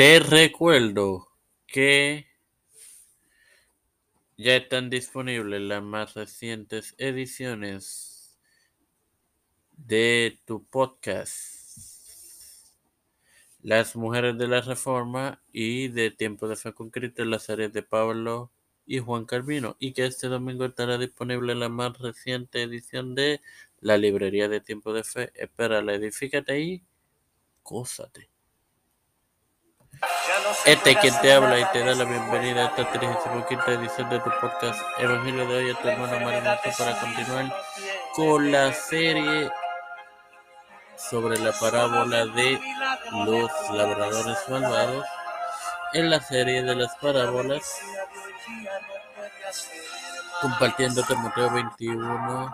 Te recuerdo que ya están disponibles las más recientes ediciones de tu podcast. Las Mujeres de la Reforma y de Tiempo de Fe con Cristo las series de Pablo y Juan Calvino. Y que este domingo estará disponible la más reciente edición de la Librería de Tiempo de Fe. Espérala, edifícate ahí, cósate. Este es quien te habla y te da la bienvenida a esta 35 edición de tu podcast Evangelio de hoy a tu hermano Marinoto para continuar con la serie sobre la parábola de los labradores malvados. En la serie de las parábolas compartiendo Mateo 21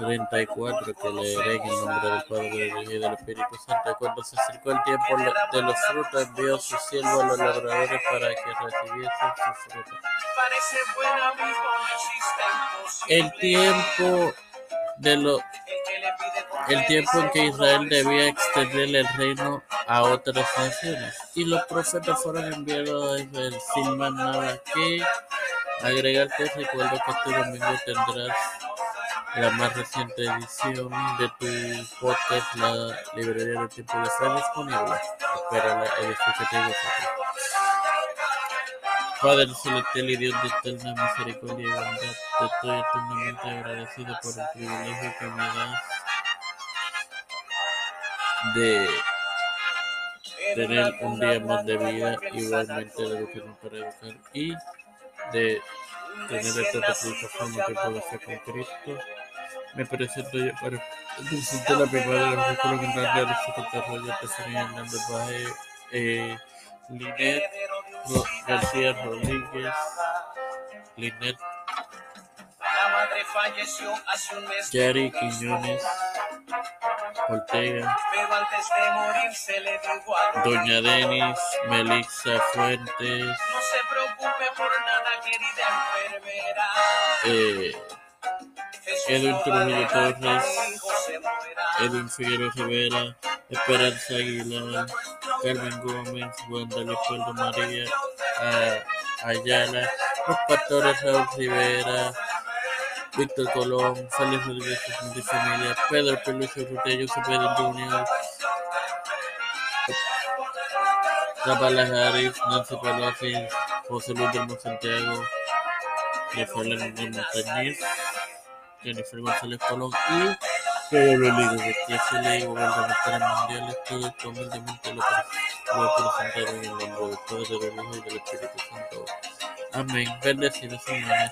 34 que leeré en el nombre del Padre, del Hijo y del Espíritu Santo. Cuando se acercó el tiempo de los frutos, envió su siervo a los labradores para que recibiesen sus frutos. El tiempo de los el tiempo en que Israel debía extender el reino a otras naciones. Y los profetas fueron enviados a Israel sin más nada que agregarte. Recuerdo que este domingo tendrás la más reciente edición de tu podcast, la librería de tiempo de fe disponible. Espera la edición que te Padre celestial y Dios de eterna misericordia y bondad, te estoy eternamente agradecido por el privilegio que me das de tener un día más de vida, igualmente de educarme para educar y de tener esta plataforma que puedo hacer con Cristo. Me presento yo para presentar la primera de los vehículos en la de Secretario Tesorería Hernández Baje, eh, Linet García Rodríguez, Linet Yari Quiñones, Ortega, Doña Denis, Melissa Fuentes, no se preocupe por nada, querida enfermera. Eh, Edwin Trujillo Torres, Edwin Figueroa Rivera, Esperanza Aguilar, Carmen Gómez, Wanda Leopoldo María, Ayala, los pastores Raúl Rivera, Víctor Colón, Félix Rodríguez de Familia, Pedro Peluso Rutello, Pedro Junior, Kamala Harris, Nancy Pelosi, José Luis del Santiago, Rafael Montañez, Jennifer González Colón y Pedro Liga, que es el gubernamental mundial. Esto es humildemente lo voy a presentar en el nombre del Padre, del Hijo y del Espíritu Santo. Amén. Bendecidos, señores.